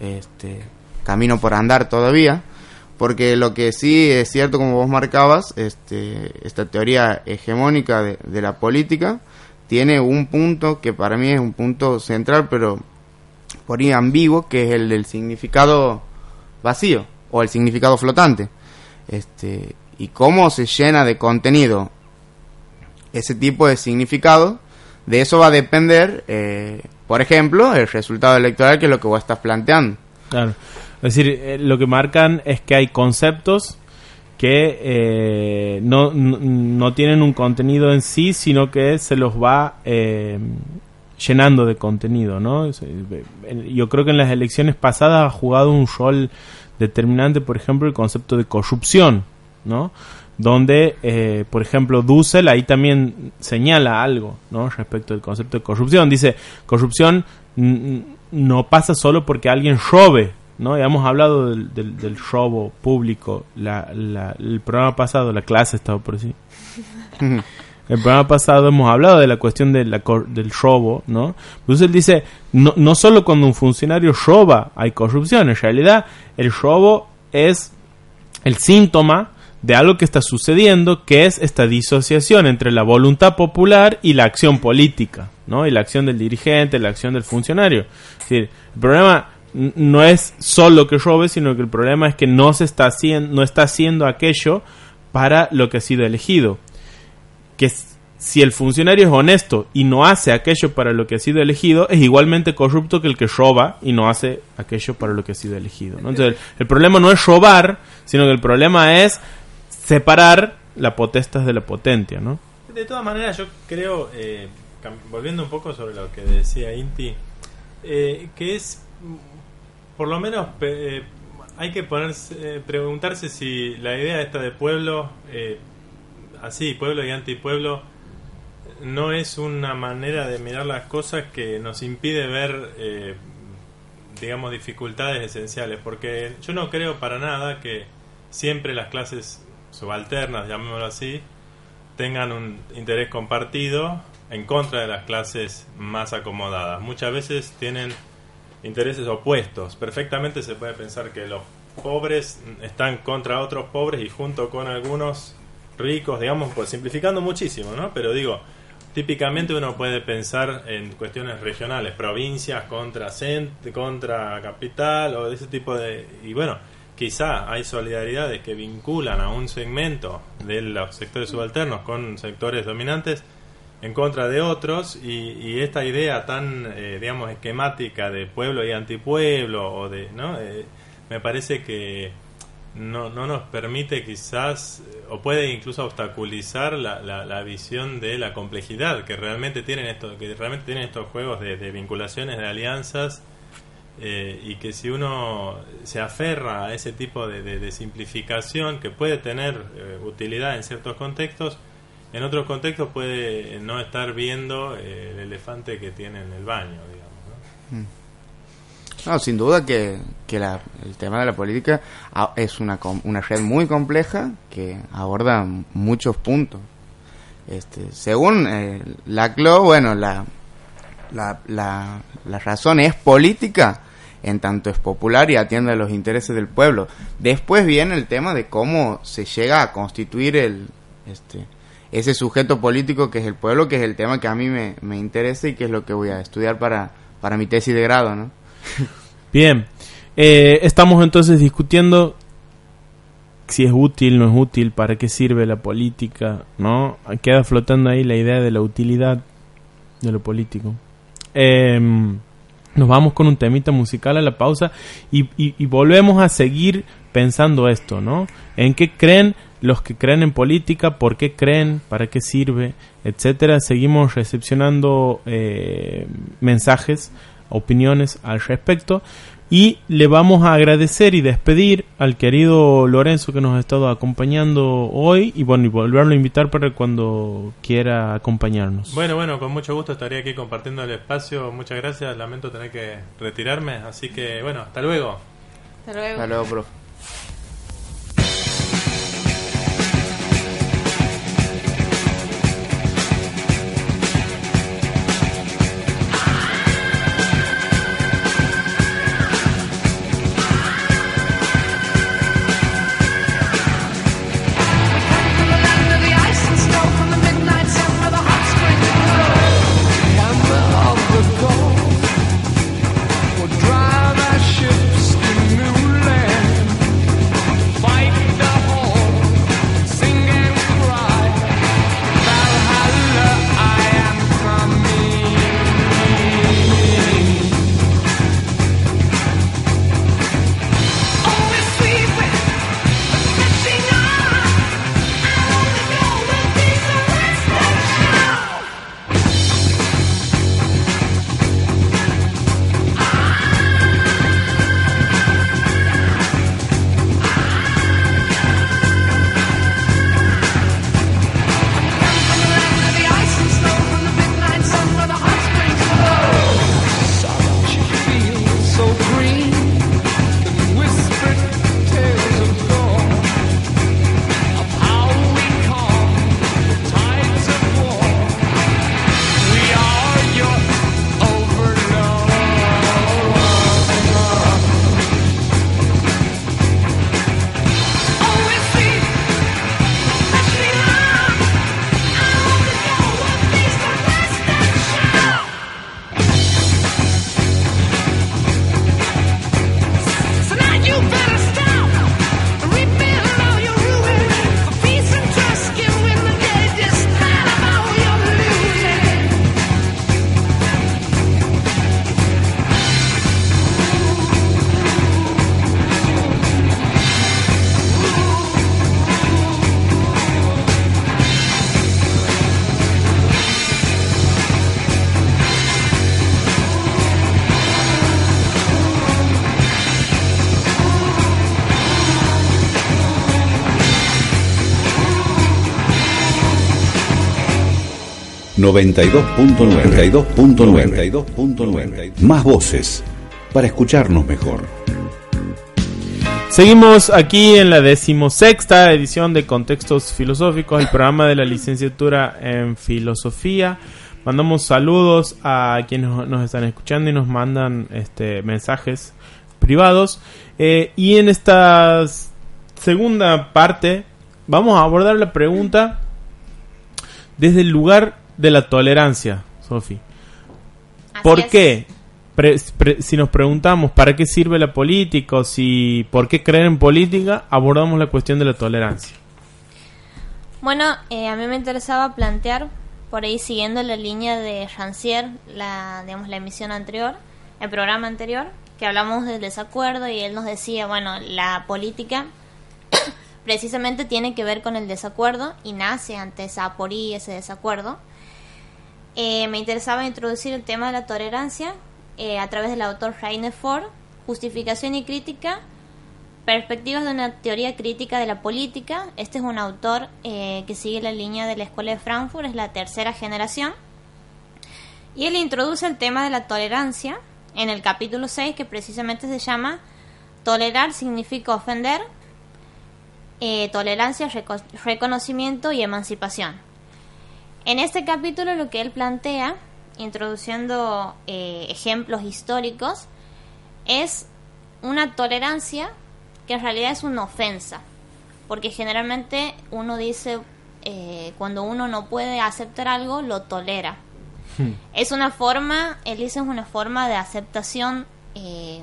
este camino por andar todavía. Porque lo que sí es cierto, como vos marcabas, este, esta teoría hegemónica de, la política tiene un punto que para mí es un punto central, pero por ahí ambiguo, que es el del significado vacío o el significado flotante. Este, y cómo se llena de contenido ese tipo de significado, de eso va a depender, eh, por ejemplo, el resultado electoral que es lo que vos estás planteando. Claro. Es decir, eh, lo que marcan es que hay conceptos que eh, no, no, tienen un contenido en sí, sino que se los va eh, llenando de contenido, ¿no? Yo creo que en las elecciones pasadas ha jugado un rol determinante, por ejemplo, el concepto de corrupción, ¿no? Donde, eh, por ejemplo, Dussel ahí también señala algo, ¿no? Respecto al concepto de corrupción. Dice, corrupción no pasa solo porque alguien robe, ¿no? Ya hemos hablado del, del, robo público, la, el programa pasado, la clase estaba por así. *laughs* el programa pasado hemos hablado de la cuestión de la, del robo, ¿no? Entonces él dice, no, no solo cuando un funcionario roba hay corrupción, en realidad el robo es el síntoma de algo que está sucediendo, que es esta disociación entre la voluntad popular y la acción política, ¿no? Y la acción del dirigente, la acción del funcionario. Es decir, el problema no es solo que robe, sino que el problema es que no se está haciendo, no está haciendo aquello para lo que ha sido elegido. Que si el funcionario es honesto y no hace aquello para lo que ha sido elegido, es igualmente corrupto que el que roba y no hace aquello para lo que ha sido elegido. Entonces, el, problema no es robar, sino que el problema es separar la potestas de la potencia, ¿no? De todas maneras, yo creo, eh, volviendo un poco sobre lo que decía Inti, eh, que es por lo menos eh, hay que ponerse, eh, preguntarse si la idea esta de pueblo, eh, así, pueblo y antipueblo, no es una manera de mirar las cosas que nos impide ver, digamos, dificultades esenciales. Porque yo no creo para nada que siempre las clases subalternas, llamémoslo así, tengan un interés compartido en contra de las clases más acomodadas. Muchas veces tienen intereses opuestos. Perfectamente se puede pensar que los pobres están contra otros pobres y junto con algunos ricos, digamos, pues simplificando muchísimo, ¿no? Pero digo, típicamente uno puede pensar en cuestiones regionales, provincias contra cent contra capital o de ese tipo de y bueno, quizá hay solidaridades que vinculan a un segmento de los sectores subalternos con sectores dominantes en contra de otros y, esta idea tan, eh, digamos, esquemática de pueblo y antipueblo, o de, ¿no? Eh, me parece que no, no nos permite quizás, o puede incluso obstaculizar la, la, visión de la complejidad que realmente tienen estos, que realmente tienen estos juegos de, vinculaciones, de alianzas, eh, y que si uno se aferra a ese tipo de, de simplificación que puede tener utilidad en ciertos contextos, en otros contextos puede no estar viendo eh, el elefante que tiene en el baño, digamos. ¿no? Mm. sin duda que, el tema de la política es una, una red muy compleja que aborda muchos puntos. Este, según eh, la CLO, bueno, la, la, la, la, razón es política, en tanto es popular y atiende a los intereses del pueblo. Después viene el tema de cómo se llega a constituir el, este, ese sujeto político que es el pueblo, que es el tema que a mí me, interesa y que es lo que voy a estudiar para, para mi tesis de grado, ¿no? *laughs* Bien, eh, estamos entonces discutiendo si es útil, no es útil, para qué sirve la política, ¿no? Queda flotando ahí la idea de la utilidad de lo político. Em, nos vamos con un temita musical a la pausa y, y volvemos a seguir pensando esto, ¿no? ¿En qué creen los que creen en política, por qué creen, para qué sirve, etcétera. Seguimos recepcionando eh, mensajes, opiniones al respecto y le vamos a agradecer y despedir al querido Lorenzo que nos ha estado acompañando hoy y bueno, y volverlo a invitar para cuando quiera acompañarnos. Bueno, bueno, con mucho gusto estaría aquí compartiendo el espacio. Muchas gracias. Lamento tener que retirarme, así que bueno, hasta luego. Hasta luego. Hasta luego, profe. 92.9 92.9 Más voces para escucharnos mejor. Seguimos aquí en la decimosexta edición de Contextos Filosóficos, el programa de la licenciatura en Filosofía. Mandamos saludos a quienes nos están escuchando y nos mandan este, mensajes privados. Eh, y en esta segunda parte vamos a abordar la pregunta desde el lugar de la tolerancia, Sofi. ¿Por qué? si nos preguntamos para qué sirve la política o si por qué creer en política, abordamos la cuestión de la tolerancia. Bueno, eh, a mí me interesaba plantear, por ahí siguiendo la línea de Rancière, la, digamos, la emisión anterior, el programa anterior, que hablamos del desacuerdo y él nos decía, bueno, la política *coughs* precisamente tiene que ver con el desacuerdo y nace ante esa aporía, ese desacuerdo. Eh, me interesaba introducir el tema de la tolerancia eh, a través del autor Rainer Ford, Justificación y Crítica, Perspectivas de una teoría crítica de la política. Este es un autor eh, que sigue la línea de la Escuela de Frankfurt, es la tercera generación. Y él introduce el tema de la tolerancia en el capítulo 6, que precisamente se llama Tolerar significa ofender, tolerancia, reconocimiento y emancipación. En este capítulo lo que él plantea, introduciendo eh, ejemplos históricos, es una tolerancia que en realidad es una ofensa, porque generalmente uno dice, eh, cuando uno no puede aceptar algo, lo tolera. Hmm. Es una forma, él dice, es una forma de aceptación eh,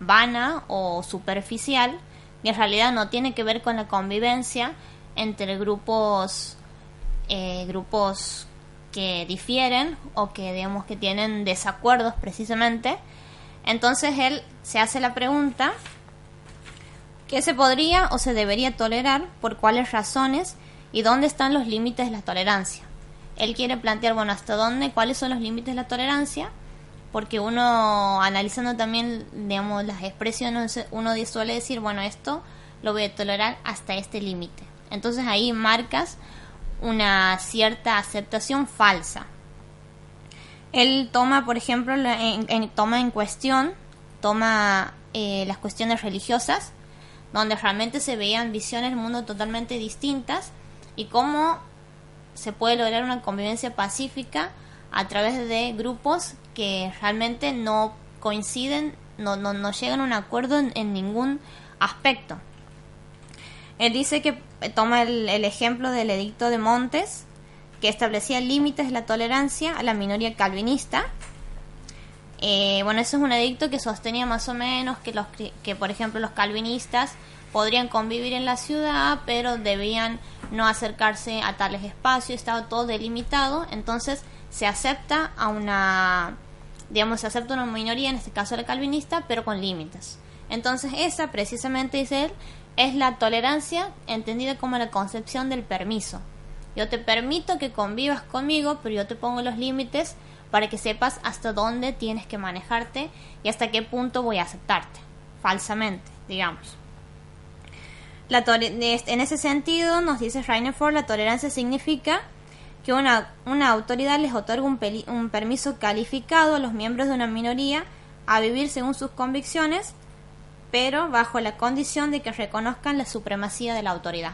vana o superficial, que en realidad no tiene que ver con la convivencia entre grupos, eh, grupos que difieren o que digamos que tienen desacuerdos precisamente. Entonces él se hace la pregunta, ¿qué se podría o se debería tolerar? ¿Por cuáles razones? ¿Y dónde están los límites de la tolerancia? él quiere plantear, bueno, hasta dónde, cuáles son los límites de la tolerancia, porque uno, analizando también, digamos, las expresiones, uno suele decir, bueno, esto lo voy a tolerar hasta este límite. Entonces ahí marcas una cierta aceptación falsa. Él toma, por ejemplo, en, toma en cuestión, toma eh, las cuestiones religiosas, donde realmente se veían visiones del mundo totalmente distintas y cómo se puede lograr una convivencia pacífica a través de grupos que realmente no coinciden, no, llegan a un acuerdo en, ningún aspecto. Él dice que toma el, ejemplo del edicto de Montes, que establecía límites de la tolerancia a la minoría calvinista. Eh, bueno, eso es un edicto que sostenía más o menos que, los, que, por ejemplo, los calvinistas podrían convivir en la ciudad, pero debían no acercarse a tales espacios, estaba todo delimitado, entonces se acepta a una, digamos, se acepta una minoría, en este caso la calvinista, pero con límites. Entonces esa, precisamente, dice él, es la tolerancia entendida como la concepción del permiso. Yo te permito que convivas conmigo, pero yo te pongo los límites para que sepas hasta dónde tienes que manejarte y hasta qué punto voy a aceptarte, falsamente, digamos en ese sentido, nos dice Rainer Ford, la tolerancia significa que una, una autoridad les otorga un permiso calificado a los miembros de una minoría a vivir según sus convicciones, pero bajo la condición de que reconozcan la supremacía de la autoridad.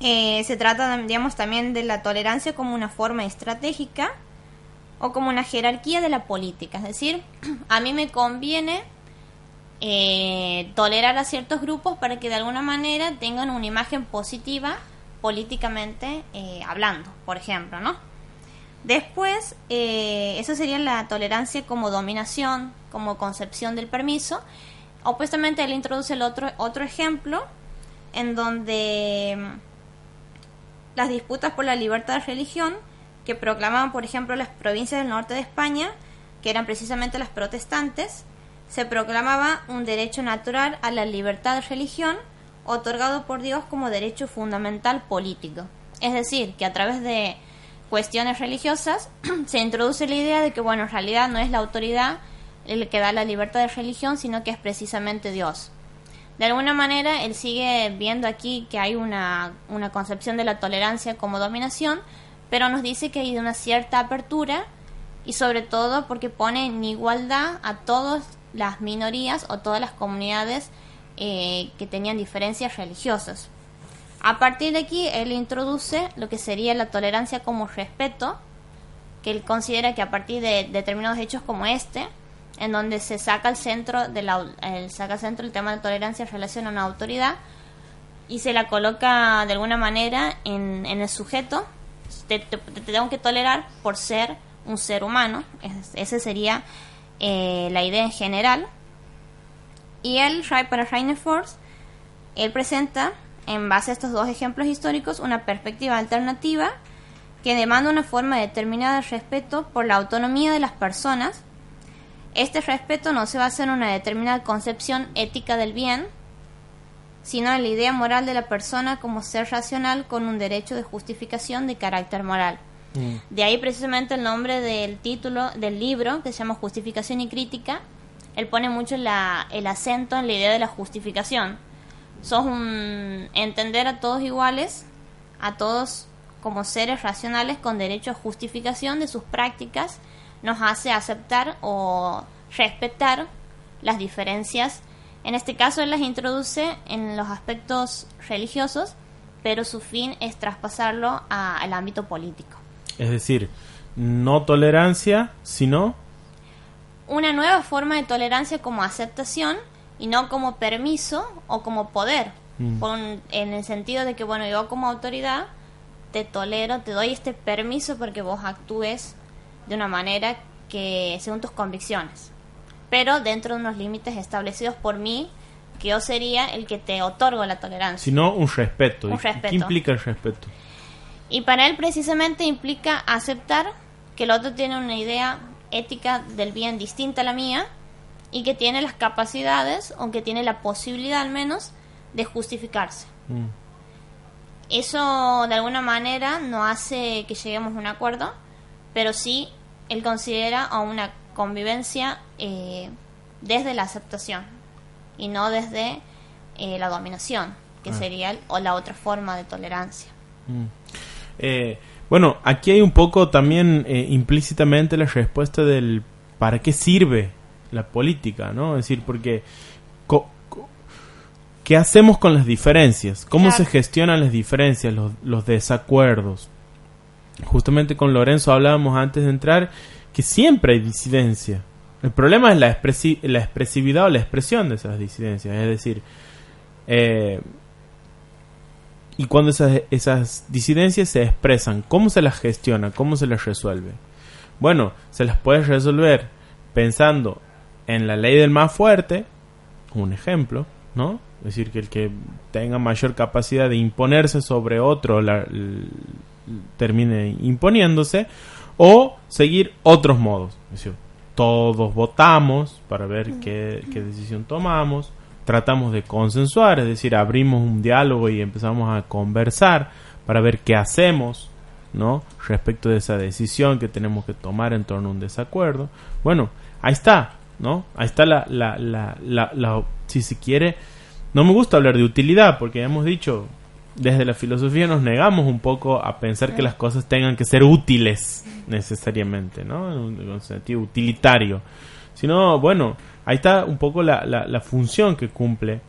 Eh, se trata, digamos, también de la tolerancia como una forma estratégica o como una jerarquía de la política. Es decir, *clears throat* a mí me conviene eh, tolerar a ciertos grupos para que de alguna manera tengan una imagen positiva políticamente eh, hablando, por ejemplo, ¿no? Después, eh, eso sería la tolerancia como dominación, como concepción del permiso. Opuestamente, él introduce el otro, otro ejemplo en donde mm, las disputas por la libertad de religión que proclamaban, por ejemplo, las provincias del norte de España, que eran precisamente las protestantes, se proclamaba un derecho natural a la libertad de religión otorgado por Dios como derecho fundamental político. Es decir, que a través de cuestiones religiosas *clears throat* se introduce la idea de que, bueno, en realidad no es la autoridad el que da la libertad de religión, sino que es precisamente Dios. De alguna manera, él sigue viendo aquí que hay una, una concepción de la tolerancia como dominación, pero nos dice que hay una cierta apertura y sobre todo porque pone en igualdad a todas las minorías o todas las comunidades eh, que tenían diferencias religiosas. A partir de aquí, él introduce lo que sería la tolerancia como respeto, que él considera que a partir de determinados hechos como este, en donde se saca el centro de el, saca centro el tema de tolerancia en relación a una autoridad y se la coloca de alguna manera en, el sujeto, te, tengo que tolerar por ser un ser humano, esa sería eh, la idea en general. Y él, para Rainer Force, él presenta, en base a estos dos ejemplos históricos, una perspectiva alternativa que demanda una forma determinada de respeto por la autonomía de las personas. Este respeto no se basa en una determinada concepción ética del bien, sino en la idea moral de la persona como ser racional con un derecho de justificación de carácter moral. Mm. De ahí precisamente el nombre del título del libro, que se llama Justificación y Crítica. Él pone mucho la, el acento en la idea de la justificación. Sos un entender a todos iguales, a todos como seres racionales con derecho a justificación de sus prácticas, nos hace aceptar o respetar las diferencias. En este caso él las introduce en los aspectos religiosos, pero su fin es traspasarlo al ámbito político. Es decir, no tolerancia, sino... Una nueva forma de tolerancia como aceptación y no como permiso o como poder. Mm. en el sentido de que, bueno, yo como autoridad te tolero, te doy este permiso porque vos actúes de una manera que según tus convicciones, pero dentro de unos límites establecidos por mí, que yo sería el que te otorgo la tolerancia. Sino un respeto. Un respeto. ¿Qué implica el respeto? Y para él precisamente implica aceptar que el otro tiene una idea ética del bien distinta a la mía y que tiene las capacidades o que tiene la posibilidad al menos de justificarse. Mm. Eso de alguna manera no hace que lleguemos a un acuerdo, pero sí él considera a una convivencia eh, desde la aceptación y no desde eh, la dominación, que ah. sería o la otra forma de tolerancia. Mm. Eh, bueno, aquí hay un poco también implícitamente la respuesta del para qué sirve la política, ¿no? Es decir, porque ¿Qué hacemos con las diferencias? ¿Cómo se gestionan las diferencias, los, desacuerdos? Justamente con Lorenzo hablábamos antes de entrar que siempre hay disidencia. El problema es la, expresividad o la expresión de esas disidencias. Es decir, eh, y cuando esas, esas disidencias se expresan, ¿cómo se las gestiona? ¿Cómo se las resuelve? Bueno, se las puede resolver pensando en la ley del más fuerte, un ejemplo, ¿no? Es decir, que el que tenga mayor capacidad de imponerse sobre otro termine imponiéndose, o seguir otros modos. Todos votamos para ver qué, decisión tomamos, tratamos de consensuar, es decir, abrimos un diálogo y empezamos a conversar para ver qué hacemos, ¿no? Respecto de esa decisión que tenemos que tomar en torno a un desacuerdo. Bueno, ahí está, ¿no? Ahí está la, la, la, la si se quiere, no me gusta hablar de utilidad porque hemos dicho, desde la filosofía nos negamos un poco a pensar que las cosas tengan que ser útiles necesariamente, ¿no? En un, sentido utilitario. Sino, bueno, ahí está un poco la, la, función que cumple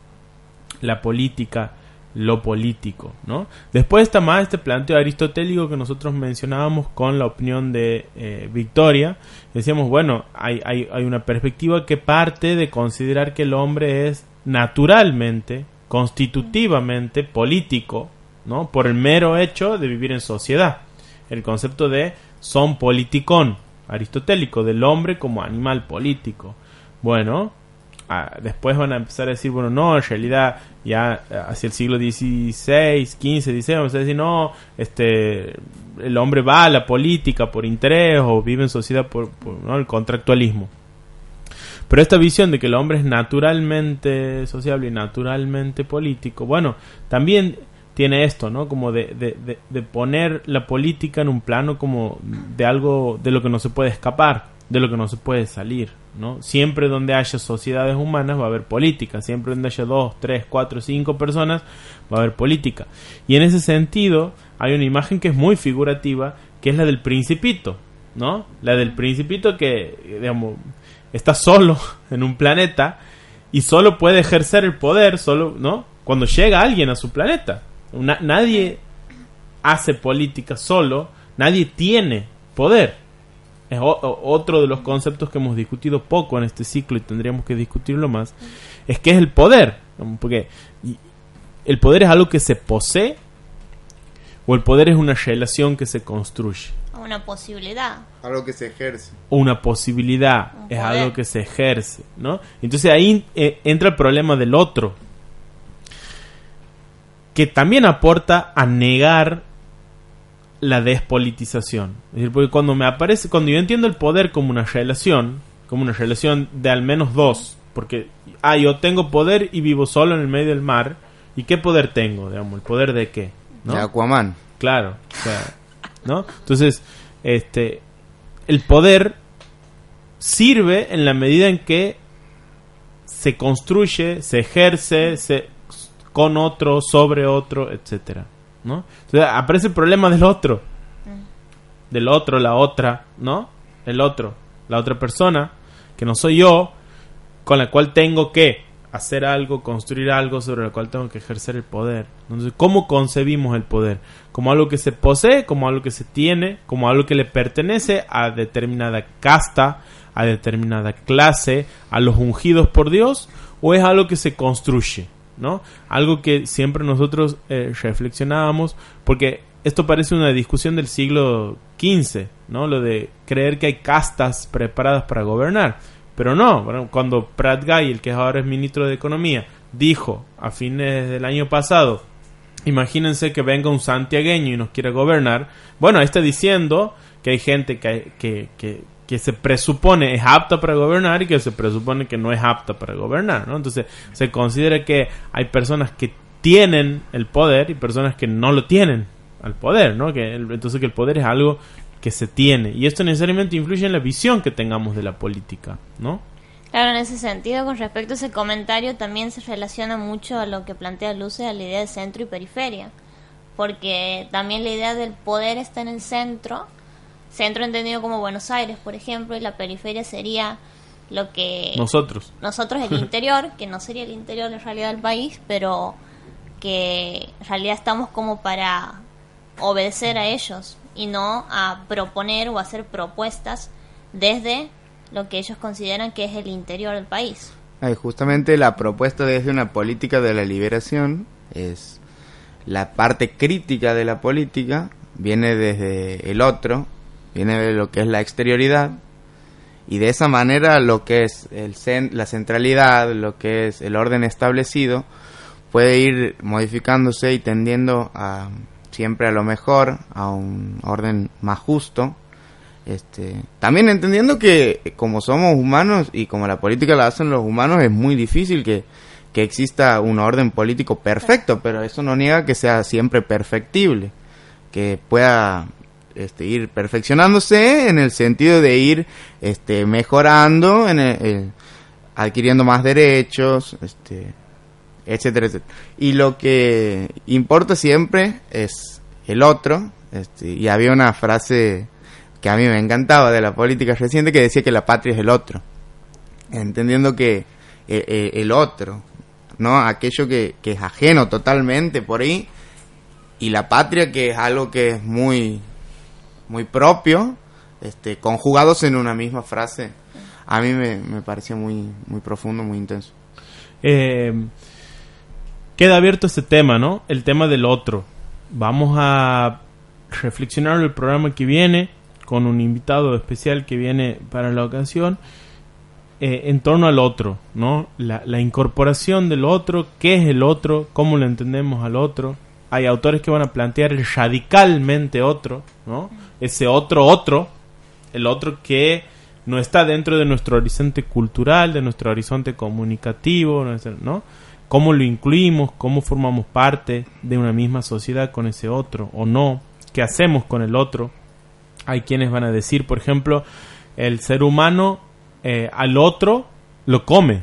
la política, lo político, ¿no? Después está más este planteo aristotélico que nosotros mencionábamos con la opinión de eh, Victoria. Decíamos, bueno, hay, hay, hay una perspectiva que parte de considerar que el hombre es naturalmente, constitutivamente político, ¿no? Por el mero hecho de vivir en sociedad. El concepto de son politicón, aristotélico, del hombre como animal político. Bueno, después van a empezar a decir, bueno, no, en realidad ya hacia el siglo XVI, XV, XVI, vamos a decir, no, este, el hombre va a la política por interés o vive en sociedad por, el contractualismo. Pero esta visión de que el hombre es naturalmente sociable y naturalmente político, bueno, también tiene esto, ¿no? Como de, de, poner la política en un plano como de algo de lo que no se puede escapar, de lo que no se puede salir, ¿no? Siempre donde haya sociedades humanas va a haber política, siempre donde haya dos, tres, cuatro, cinco personas va a haber política. Y en ese sentido hay una imagen que es muy figurativa, que es la del principito, ¿no? La del principito que, digamos, está solo *laughs* en un planeta y solo puede ejercer el poder, solo, ¿no? Cuando llega alguien a su planeta. nadie hace política solo, nadie tiene poder. Es otro de los conceptos que hemos discutido poco en este ciclo y tendríamos que discutirlo más. Es que es el poder. Porque el poder es algo que se posee o el poder es una relación que se construye. Una posibilidad. Algo que se ejerce. Una posibilidad es algo que se ejerce, ¿no? Entonces ahí eh, entra el problema del otro, que también aporta a negar la despolitización. Es decir, porque cuando me aparece, cuando yo entiendo el poder como una relación, como una relación de al menos dos, porque, ah, yo tengo poder y vivo solo en el medio del mar, ¿y qué poder tengo? Digamos, ¿el poder de qué? ¿no? De Aquaman. Claro, ¿no? Entonces, este, el poder sirve en la medida en que se construye, se ejerce, se, con otro, sobre otro, etcétera. ¿No? Entonces aparece el problema del otro. Mm. Del otro, la otra, ¿no? El otro, la otra persona, que no soy yo, con la cual tengo que hacer algo, construir algo sobre la cual tengo que ejercer el poder. Entonces, ¿cómo concebimos el poder? Como algo que se posee, como algo que se tiene, como algo que le pertenece a determinada casta, a determinada clase, a los ungidos por Dios, o es algo que se construye. ¿No? Algo que siempre nosotros eh, reflexionábamos, porque esto parece una discusión del siglo XV, ¿no? Lo de creer que hay castas preparadas para gobernar. Pero no, cuando Pratt Guy, el que ahora es ministro de Economía, dijo a fines del año pasado, imagínense que venga un santiagueño y nos quiere gobernar, bueno, está diciendo que hay gente que, que, que se presupone es apta para gobernar y que se presupone que no es apta para gobernar, ¿no? Entonces se considera que hay personas que tienen el poder y personas que no lo tienen al poder, ¿no? Que entonces que el poder es algo que se tiene y esto necesariamente influye en la visión que tengamos de la política, ¿no? Claro, en ese sentido, con respecto a ese comentario, también se relaciona mucho a lo que plantea Luce, a la idea de centro y periferia, porque también la idea del poder está en el centro, centro entendido como Buenos Aires, por ejemplo, y la periferia sería lo que... Nosotros. Nosotros el *laughs* interior, que no sería el interior en realidad del país, pero que en realidad estamos como para obedecer a ellos y no a proponer o hacer propuestas desde lo que ellos consideran que es el interior del país. justamente la propuesta desde una política de la liberación es la parte crítica de la política viene desde el otro viene lo que es la exterioridad y de esa manera lo que es la centralidad, lo que es el orden establecido, puede ir modificándose y tendiendo siempre a lo mejor, a un orden más justo. Este, también entendiendo que como somos humanos y como la política la hacen los humanos es muy difícil que, que exista un orden político perfecto, pero eso no niega que sea siempre perfectible, que pueda este, ir perfeccionándose en el sentido de ir este, mejorando, en adquiriendo más derechos, este, etcétera, etcétera. Y lo que importa siempre es el otro. Este, y había una frase que a mí me encantaba de la política reciente que decía que la patria es el otro. Entendiendo que eh, eh, el otro, ¿no? Aquello que, que es ajeno totalmente por ahí. Y la patria que es algo que es muy muy propio, este, conjugados en una misma frase. A mí me, me pareció muy, muy profundo, muy intenso. Eh, queda abierto este tema, ¿no? El tema del otro. Vamos a reflexionar el programa que viene con un invitado especial que viene para la ocasión eh, en torno al otro, ¿no? La, la incorporación del otro, qué es el otro, cómo lo entendemos al otro, hay autores que van a plantear el radicalmente otro, ¿no? Ese otro otro, el otro que no está dentro de nuestro horizonte cultural, de nuestro horizonte comunicativo, ¿no? ¿Cómo lo incluimos? ¿Cómo formamos parte de una misma sociedad con ese otro o no? ¿Qué hacemos con el otro? Hay quienes van a decir, por ejemplo, el ser humano eh, al otro lo come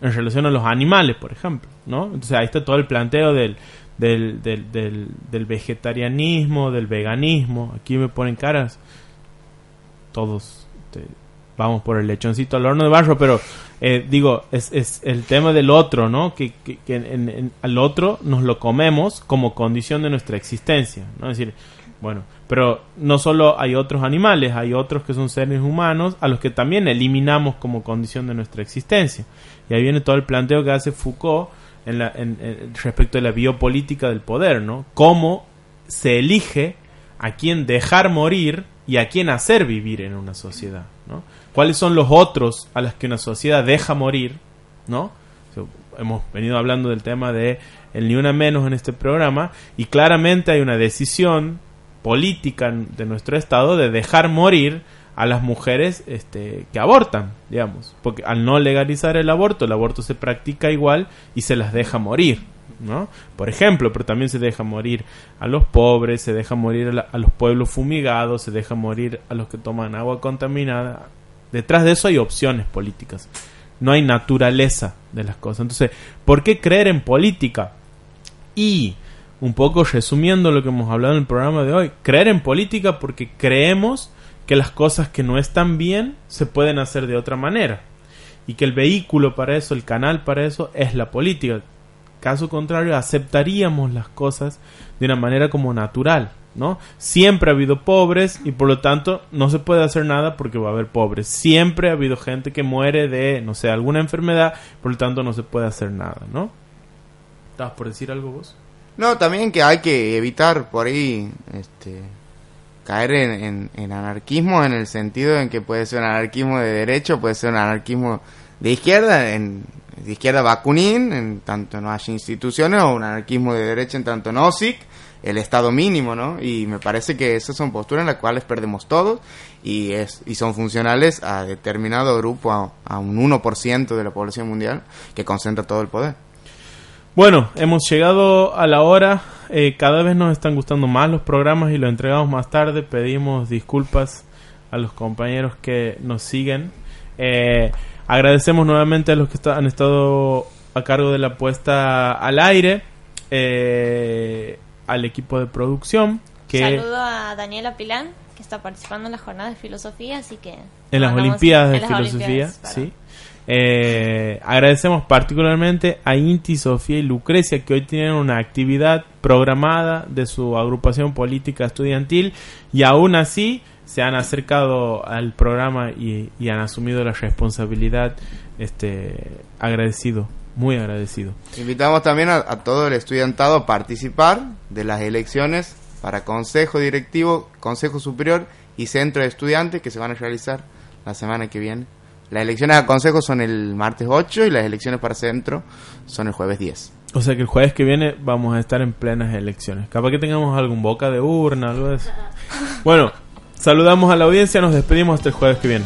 en relación a los animales, por ejemplo, ¿no? Entonces ahí está todo el planteo del del, del, del, vegetarianismo, del veganismo. Aquí me ponen caras. Todos vamos por el lechoncito al horno de barro, pero eh, digo, es, es el tema del otro, ¿no? Que, que, al otro nos lo comemos como condición de nuestra existencia, ¿no? Es decir, bueno, pero no solo hay otros animales, hay otros que son seres humanos a los que también eliminamos como condición de nuestra existencia. Y ahí viene todo el planteo que hace Foucault en la, en- respecto de la biopolítica del poder, ¿no? Cómo se elige a quién dejar morir y a quién hacer vivir en una sociedad, ¿no? ¿Cuáles son los otros a los que una sociedad deja morir, ¿no? Hemos venido hablando del tema de el ni una menos en este programa y claramente hay una decisión política de nuestro estado de dejar morir a las mujeres este, que abortan, digamos, porque al no legalizar el aborto, el aborto se practica igual y se las deja morir, ¿no? Por ejemplo, pero también se deja morir a los pobres, se deja morir a, los pueblos fumigados, se deja morir a los que toman agua contaminada. Detrás de eso hay opciones políticas. No hay naturaleza de las cosas. Entonces, ¿por qué creer en política? Y, un poco resumiendo lo que hemos hablado en el programa de hoy, creer en política porque creemos que las cosas que no están bien se pueden hacer de otra manera. Y que el vehículo para eso, el canal para eso, es la política. Caso contrario, aceptaríamos las cosas de una manera como natural, ¿no? Siempre ha habido pobres y por lo tanto no se puede hacer nada porque va a haber pobres. Siempre ha habido gente que muere de, no sé, alguna enfermedad, por lo tanto no se puede hacer nada, ¿no? ¿Estabas por decir algo vos? No, también que hay que evitar por ahí este, caer en, en- anarquismo en el sentido en que puede ser un anarquismo de derecho, puede ser un anarquismo de izquierda, en, de izquierda vacunín, en tanto no haya instituciones, o un anarquismo de derecha en tanto no OSIC, el estado mínimo, ¿no? Y me parece que esas son posturas en las cuales perdemos todos y, es, y son funcionales a determinado grupo, a, a un 1% de la población mundial que concentra todo el poder. Bueno, hemos llegado a la hora. Eh, cada vez nos están gustando más los programas y los entregamos más tarde. Pedimos disculpas a los compañeros que nos siguen. Eh, agradecemos nuevamente a los que está- han estado a cargo de la puesta al aire, eh, al equipo de producción, que Saludo a Daniela Pilán, que está participando en la jornada de filosofía, así que... en las Olimpiadas de en las Filosofía, Olimpiadas, sí. Eh, agradecemos particularmente a Inti, Sofía y Lucrecia que hoy tienen una actividad programada de su agrupación política estudiantil y aún así se han acercado al programa y, han asumido la responsabilidad. Este, agradecido, muy agradecido. Invitamos también a todo el estudiantado a participar de las elecciones para Consejo Directivo, Consejo Superior y Centro de Estudiantes que se van a realizar la semana que viene. Las elecciones a Consejo son el martes 8 y las elecciones para Centro son el jueves 10. O sea que el jueves que viene vamos a estar en plenas elecciones. Capaz que tengamos algún boca de urna, algo de eso. *laughs* Bueno, saludamos a la audiencia, nos despedimos hasta el jueves que viene.